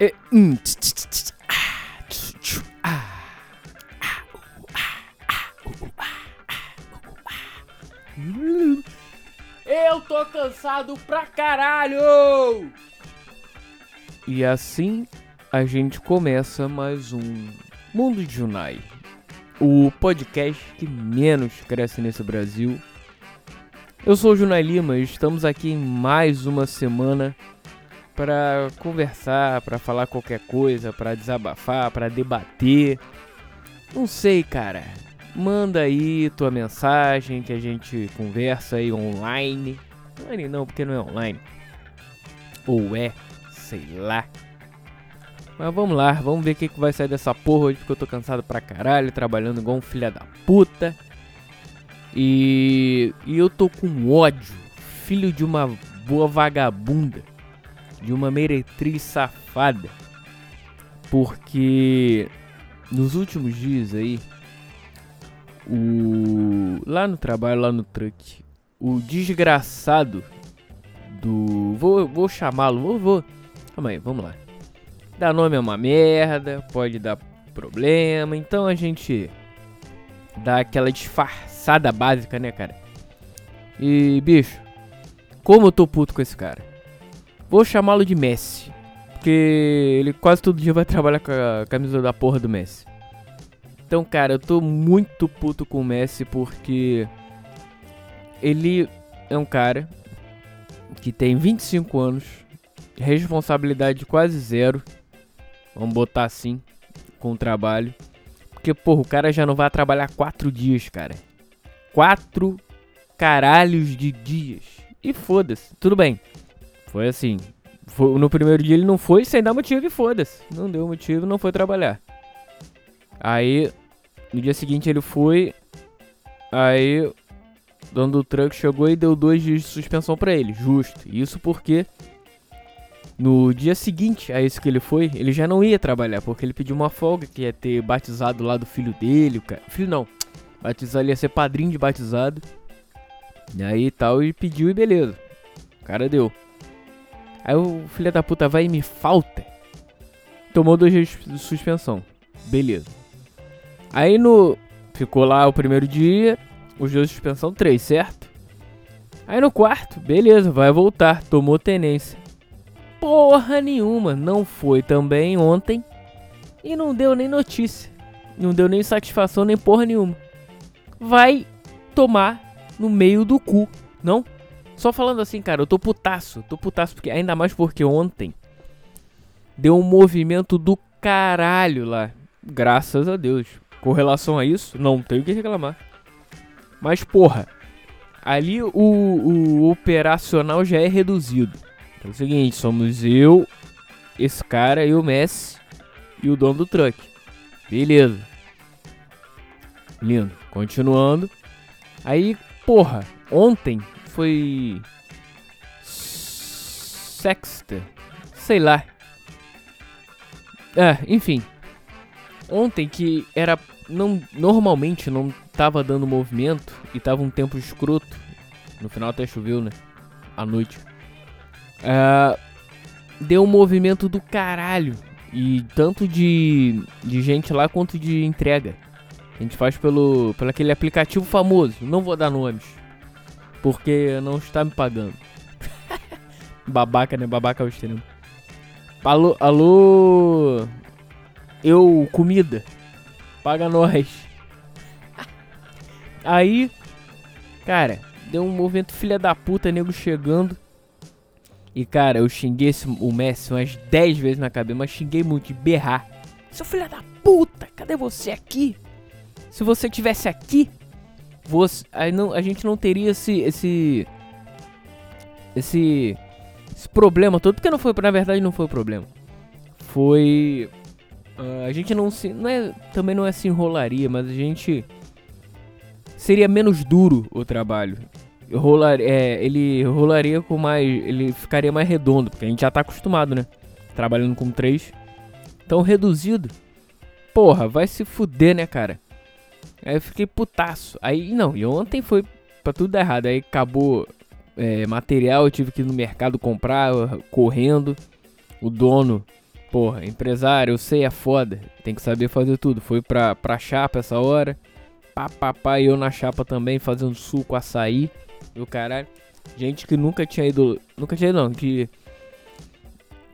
Eu tô cansado pra caralho! E assim a gente começa mais um Mundo de Junai, o podcast que menos cresce nesse Brasil. Eu sou o Junai Lima e estamos aqui em mais uma semana para conversar, para falar qualquer coisa, para desabafar, para debater. Não sei, cara. Manda aí tua mensagem que a gente conversa aí online. Online não, porque não é online. Ou é, sei lá. Mas vamos lá, vamos ver o que, que vai sair dessa porra hoje, porque eu tô cansado pra caralho, trabalhando igual um filho da puta. E, e eu tô com ódio, filho de uma boa vagabunda, de uma meretriz safada. Porque nos últimos dias aí, o lá no trabalho, lá no truck, o desgraçado do vou vou chamá-lo, vou, vou. Calma aí, vamos lá. Dar nome é uma merda, pode dar problema, então a gente dá aquela disfarçada básica, né, cara? E, bicho, como eu tô puto com esse cara? Vou chamá-lo de Messi, porque ele quase todo dia vai trabalhar com a camisa da porra do Messi. Então, cara, eu tô muito puto com o Messi porque ele é um cara que tem 25 anos, responsabilidade quase zero Vamos botar assim, com o trabalho. Porque, porra, o cara já não vai trabalhar quatro dias, cara. Quatro caralhos de dias. E foda-se, tudo bem. Foi assim. Foi, no primeiro dia ele não foi sem dar motivo e foda-se. Não deu motivo, não foi trabalhar. Aí, no dia seguinte ele foi. Aí, o dono do truck chegou e deu dois dias de suspensão para ele. Justo. Isso porque no dia seguinte a esse que ele foi, ele já não ia trabalhar, porque ele pediu uma folga que ia ter batizado lá do filho dele, cara. Filho não. Batizar ele ia ser padrinho de batizado. E aí tal, e pediu e beleza. O cara deu. Aí o filho da puta vai e me falta. Tomou dois dias de suspensão. Beleza. Aí no. Ficou lá o primeiro dia. Os dois de suspensão, três, certo? Aí no quarto, beleza, vai voltar. Tomou tenência porra nenhuma. Não foi também ontem e não deu nem notícia. Não deu nem satisfação, nem porra nenhuma. Vai tomar no meio do cu, não? Só falando assim, cara, eu tô putaço. Tô putaço porque ainda mais porque ontem deu um movimento do caralho lá. Graças a Deus. Com relação a isso, não tenho o que reclamar. Mas porra, ali o, o operacional já é reduzido. Então é o seguinte, somos eu, esse cara e o Messi e o dono do truck. Beleza. Lindo. Continuando. Aí, porra, ontem foi sexta, sei lá. É, enfim. Ontem que era não normalmente não tava dando movimento e tava um tempo escroto. No final até choveu, né? À noite. Uh, deu um movimento do caralho. E tanto de, de gente lá quanto de entrega. A gente faz pelo, pelo aquele aplicativo famoso. Não vou dar nomes. Porque não está me pagando. Babaca, né? Babaca é o extremo. Alô, alô. Eu, comida. Paga nós. Aí, cara, deu um movimento filha da puta, nego chegando. E cara, eu xinguei esse, o Messi umas 10 vezes na cabeça, mas xinguei muito de berrar. Seu filho da puta, cadê você aqui? Se você tivesse aqui, você, aí não, a gente não teria esse esse esse esse problema todo, porque não foi, na verdade não foi o problema. Foi uh, a gente não se não é também não é se enrolaria, mas a gente seria menos duro o trabalho rolar, é, ele rolaria com mais. Ele ficaria mais redondo, porque a gente já tá acostumado, né? Trabalhando com três. Então reduzido. Porra, vai se fuder, né, cara? Aí eu fiquei putaço. Aí, não, e ontem foi pra tudo dar errado. Aí acabou é, material, eu tive que ir no mercado comprar, correndo. O dono Porra, empresário, eu sei, é foda. Tem que saber fazer tudo. Foi pra, pra chapa essa hora. Pá, pá, pá, e eu na chapa também, fazendo suco, açaí. E o caralho. Gente que nunca tinha ido. Nunca tinha ido, não. Que.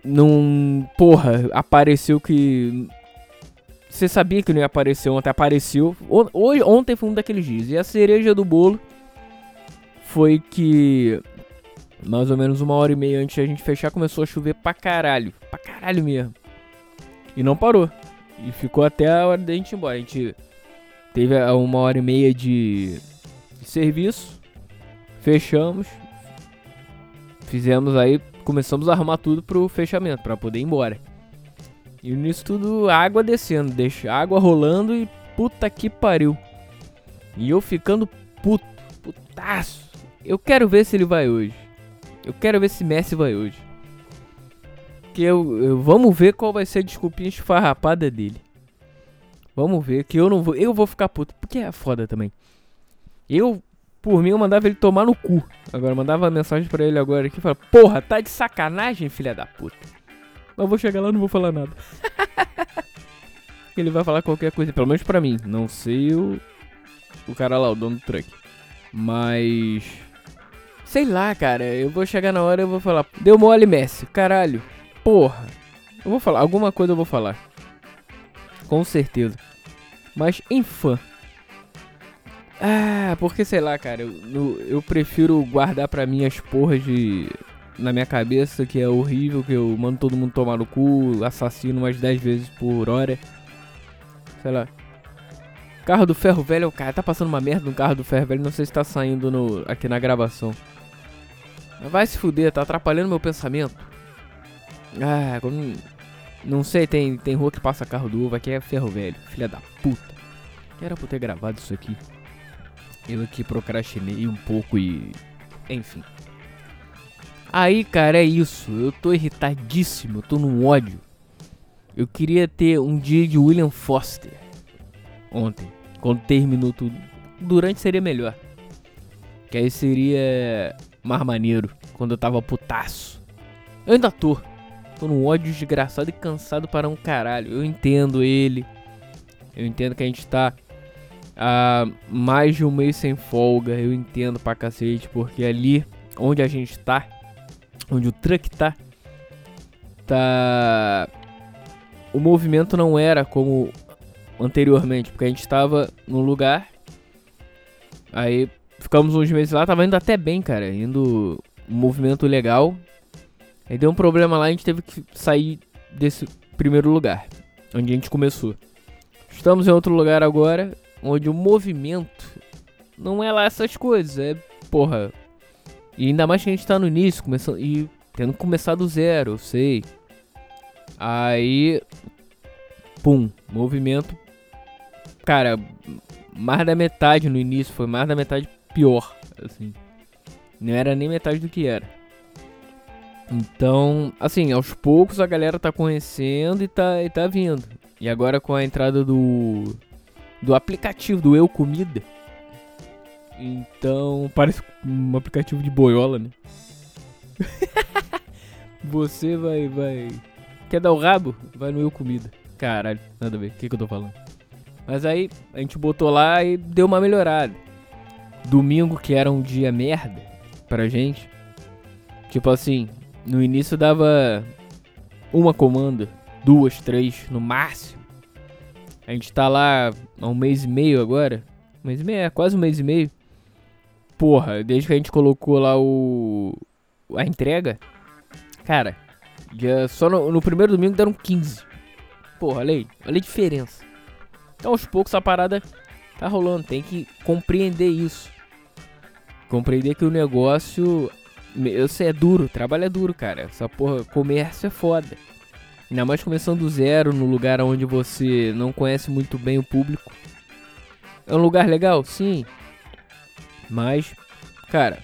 Não. Porra, apareceu que. Você sabia que não ia aparecer ontem, apareceu. Hoje, ontem foi um daqueles dias. E a cereja do bolo foi que mais ou menos uma hora e meia antes de a gente fechar, começou a chover pra caralho. Pra caralho mesmo. E não parou. E ficou até a hora da gente ir embora. A gente teve uma hora e meia de, de serviço. Fechamos. Fizemos aí. Começamos a arrumar tudo pro fechamento, pra poder ir embora. E nisso tudo, água descendo. Deixa água rolando e puta que pariu. E eu ficando puto. Putaço. Eu quero ver se ele vai hoje. Eu quero ver se Messi vai hoje. Que eu, eu, vamos ver qual vai ser a desculpinha esfarrapada dele. Vamos ver que eu não vou, eu vou ficar puto, porque é foda também. Eu, por mim, eu mandava ele tomar no cu. Agora mandava mensagem para ele agora aqui, fala: "Porra, tá de sacanagem, filha da puta". Mas vou chegar lá, não vou falar nada. ele vai falar qualquer coisa, pelo menos para mim. Não sei o o cara lá, o dono do truck. Mas Sei lá, cara. Eu vou chegar na hora e eu vou falar. Deu mole, Messi. Caralho. Porra. Eu vou falar. Alguma coisa eu vou falar. Com certeza. Mas em fã. Ah, porque sei lá, cara. Eu, eu prefiro guardar pra mim as porras de. Na minha cabeça, que é horrível, que eu mando todo mundo tomar no cu, assassino umas 10 vezes por hora. Sei lá. Carro do ferro velho, o cara tá passando uma merda no carro do ferro velho, não sei se tá saindo no, aqui na gravação. Vai se fuder, tá atrapalhando meu pensamento. Ah, quando... Não sei, tem, tem rua que passa carro do uva, aqui é ferro velho. Filha da puta. Era pra ter gravado isso aqui. Eu aqui procrastinei um pouco e. Enfim. Aí, cara, é isso. Eu tô irritadíssimo, eu tô num ódio. Eu queria ter um dia de William Foster. Ontem. Quando terminou tudo. Durante seria melhor. Que aí seria mais maneiro. Quando eu tava putaço. Eu ainda tô. Tô num ódio desgraçado e cansado para um caralho. Eu entendo ele. Eu entendo que a gente tá há mais de um mês sem folga. Eu entendo pra cacete. Porque ali onde a gente tá, onde o truck tá, tá. O movimento não era como anteriormente. Porque a gente tava num lugar. Aí Ficamos uns meses lá, tava indo até bem, cara. Indo um movimento legal. Aí deu um problema lá, a gente teve que sair desse primeiro lugar, onde a gente começou. Estamos em outro lugar agora, onde o movimento não é lá essas coisas, é porra. E ainda mais que a gente tá no início, começando e tendo que começar do zero, eu sei. Aí pum, movimento cara, mais da metade no início, foi mais da metade pior, assim. Não era nem metade do que era. Então, assim, aos poucos a galera tá conhecendo e tá, e tá vindo. E agora com a entrada do do aplicativo do Eu Comida. Então, parece um aplicativo de boiola, né? Você vai vai quer dar o rabo? Vai no Eu Comida. Caralho, nada a ver. O que, que eu tô falando? Mas aí a gente botou lá e deu uma melhorada domingo, que era um dia merda pra gente. Tipo assim, no início dava uma comanda, duas, três no máximo. A gente tá lá há um mês e meio agora. Um mês e meio, é quase um mês e meio. Porra, desde que a gente colocou lá o. a entrega. Cara, já só no, no primeiro domingo deram 15. Porra, olha aí, olha a diferença. Então aos poucos a parada tá rolando, tem que compreender isso. Compreender que o negócio. Eu sei, é duro, trabalho é duro, cara. Essa porra, comércio é foda. Ainda mais começando do zero, no lugar onde você não conhece muito bem o público. É um lugar legal? Sim. Mas, cara,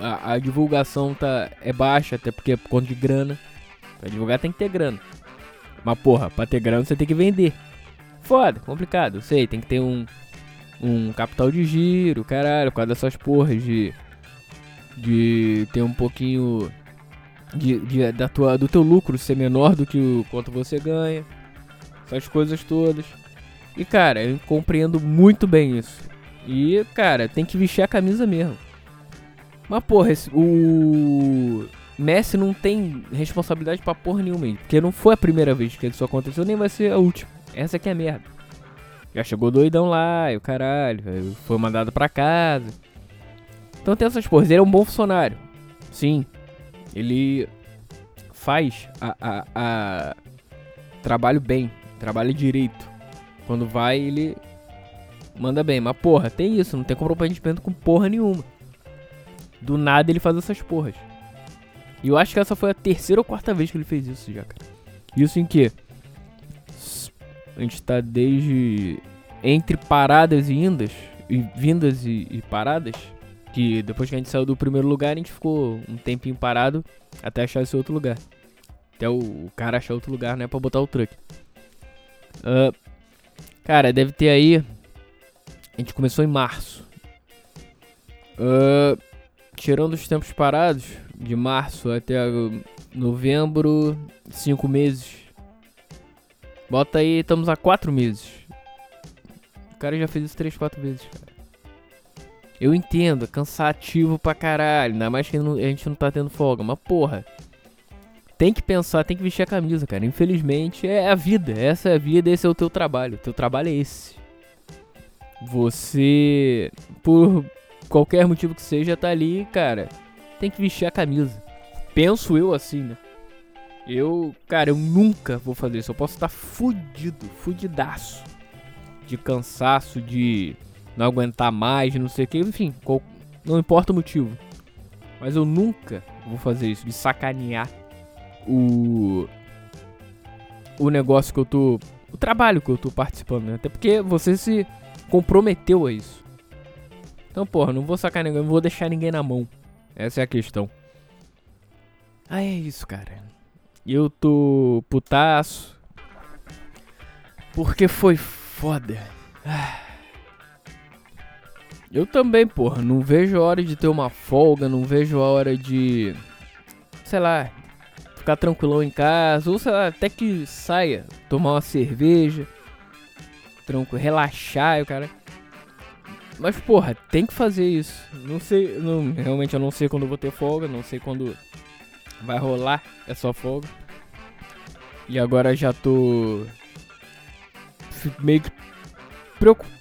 a, a divulgação tá, é baixa, até porque é por conta de grana. Pra divulgar tem que ter grana. Mas, porra, pra ter grana você tem que vender. Foda, complicado, sei, tem que ter um, um capital de giro, caralho, por causa dessas porras de. De ter um pouquinho de, de, da tua, do teu lucro ser menor do que o quanto você ganha. Essas coisas todas. E cara, eu compreendo muito bem isso. E, cara, tem que vestir a camisa mesmo. Mas, porra, esse, o Messi não tem responsabilidade pra porra nenhuma, porque não foi a primeira vez que isso aconteceu, nem vai ser a última. Essa aqui é a merda. Já chegou doidão lá, e o caralho, foi mandado pra casa. Então tem essas porras. Ele é um bom funcionário. Sim. Ele faz a, a, a trabalho bem, trabalha direito. Quando vai, ele manda bem. Mas porra, tem isso, não tem comprometimento com porra nenhuma. Do nada ele faz essas porras. E eu acho que essa foi a terceira ou quarta vez que ele fez isso já, cara. Isso em que? A gente tá desde. Entre paradas e indas. E vindas e, e paradas. Que depois que a gente saiu do primeiro lugar, a gente ficou um tempinho parado até achar esse outro lugar. Até o, o cara achar outro lugar, né? Pra botar o truck. Uh, cara, deve ter aí. A gente começou em março. Uh, tirando os tempos parados, de março até novembro, cinco meses. Bota aí, estamos há quatro meses. O cara já fez isso três, quatro vezes, cara. Eu entendo, é cansativo pra caralho. Ainda mais que a gente não tá tendo folga. Mas porra. Tem que pensar, tem que vestir a camisa, cara. Infelizmente é a vida. Essa é a vida, esse é o teu trabalho. O teu trabalho é esse. Você, por qualquer motivo que seja, tá ali, cara. Tem que vestir a camisa. Penso eu assim, né? Eu, cara, eu nunca vou fazer isso. Eu posso estar fudido, fudidaço. De cansaço, de não aguentar mais, não sei o que, enfim, qual, não importa o motivo. Mas eu nunca vou fazer isso, de sacanear o o negócio que eu tô, o trabalho que eu tô participando, né? Até porque você se comprometeu a isso. Então, porra, não vou sacanear, não vou deixar ninguém na mão. Essa é a questão. Ah, é isso, cara. Eu tô putaço. Porque foi foda. Ah. Eu também, porra, não vejo a hora de ter uma folga, não vejo a hora de. Sei lá, ficar tranquilão em casa, ou sei lá, até que saia, tomar uma cerveja, tranquilo, relaxar, o cara. Mas, porra, tem que fazer isso. Não sei, não, realmente eu não sei quando vou ter folga, não sei quando vai rolar essa folga. E agora já tô meio que preocupado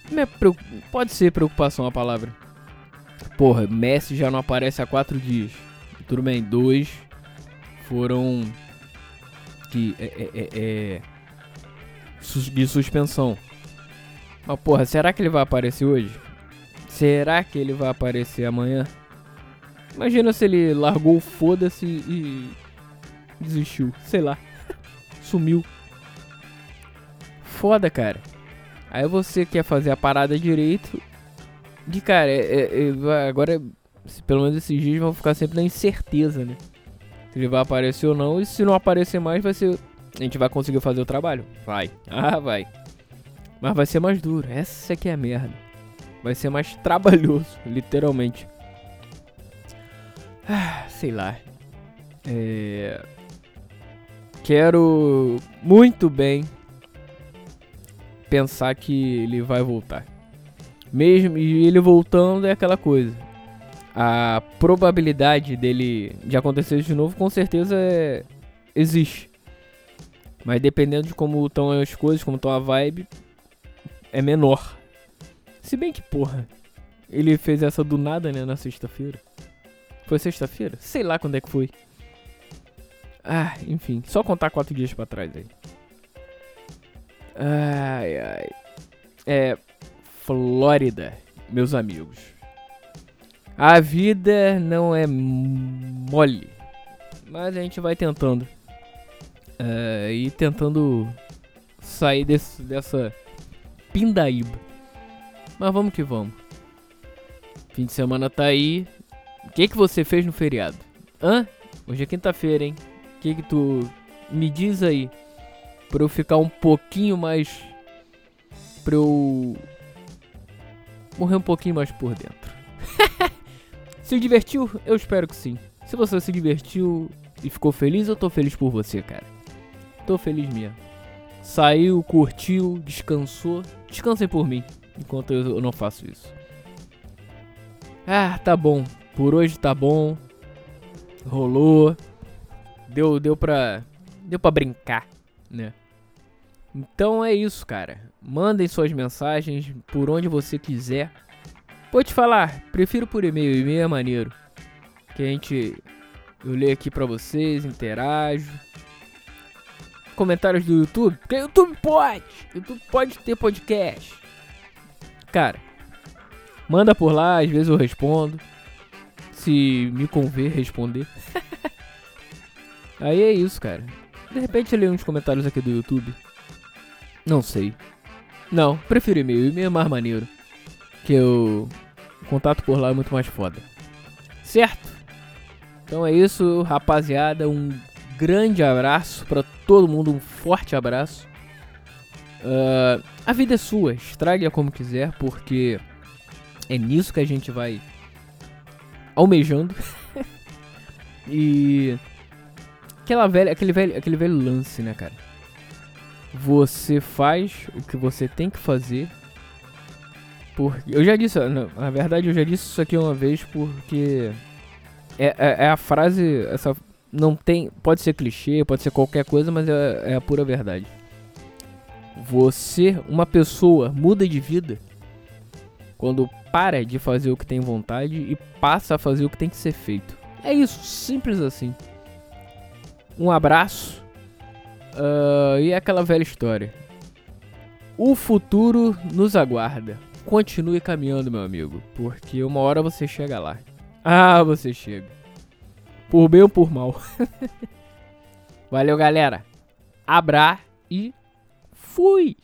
Pode ser preocupação a palavra. Porra, Messi já não aparece há quatro dias. Tudo bem, dois foram que é, é, é, é de suspensão. Mas porra, será que ele vai aparecer hoje? Será que ele vai aparecer amanhã? Imagina se ele largou foda-se e desistiu. Sei lá. Sumiu. Foda, cara. Aí você quer fazer a parada direito. De cara, é, é, é, agora, pelo menos esses dias vão ficar sempre na incerteza, né? Se ele vai aparecer ou não. E se não aparecer mais, vai ser. A gente vai conseguir fazer o trabalho? Vai. Ah, vai. Mas vai ser mais duro. Essa que é a merda. Vai ser mais trabalhoso, literalmente. Ah, sei lá. É... Quero muito bem pensar que ele vai voltar. Mesmo e ele voltando é aquela coisa. A probabilidade dele de acontecer de novo com certeza é, existe. Mas dependendo de como estão as coisas, como estão a vibe, é menor. Se bem que, porra, ele fez essa do nada, né, na sexta-feira. Foi sexta-feira? Sei lá quando é que foi. Ah, enfim, só contar quatro dias para trás aí. Ai, ai. É. Flórida, meus amigos. A vida não é mole. Mas a gente vai tentando. Uh, e tentando sair desse, dessa pindaíba. Mas vamos que vamos. Fim de semana tá aí. O que que você fez no feriado? Hã? Hoje é quinta-feira, hein? O que que tu me diz aí? Pra eu ficar um pouquinho mais. Pra eu. Morrer um pouquinho mais por dentro. se divertiu? Eu espero que sim. Se você se divertiu, e ficou feliz, eu tô feliz por você, cara. Tô feliz mesmo. Saiu, curtiu, descansou. Descansem por mim, enquanto eu não faço isso. Ah, tá bom. Por hoje tá bom. Rolou. Deu, deu pra. Deu pra brincar, né? Então é isso, cara. Mandem suas mensagens por onde você quiser. Vou te falar, prefiro por e-mail, e-mail é maneiro. Que a gente. Eu leio aqui pra vocês, interajo. Comentários do YouTube, porque YouTube pode! YouTube pode ter podcast. Cara, manda por lá, às vezes eu respondo. Se me conver responder. Aí é isso, cara. De repente eu leio uns comentários aqui do YouTube. Não sei. Não, prefiro e-mail. E-mail é mais maneiro. Que eu. O contato por lá é muito mais foda. Certo? Então é isso, rapaziada. Um grande abraço para todo mundo. Um forte abraço. Uh, a vida é sua. Estrague-a como quiser, porque é nisso que a gente vai almejando. e aquela velha, aquele velho, aquele velho lance, né, cara? Você faz o que você tem que fazer. Porque eu já disse, na, na verdade eu já disse isso aqui uma vez porque é, é, é, a frase, essa não tem, pode ser clichê, pode ser qualquer coisa, mas é, é a pura verdade. Você, uma pessoa, muda de vida quando para de fazer o que tem vontade e passa a fazer o que tem que ser feito. É isso, simples assim. Um abraço uh, e é aquela velha história. O futuro nos aguarda. Continue caminhando, meu amigo, porque uma hora você chega lá. Ah, você chega. Por bem ou por mal. Valeu, galera. Abra e fui!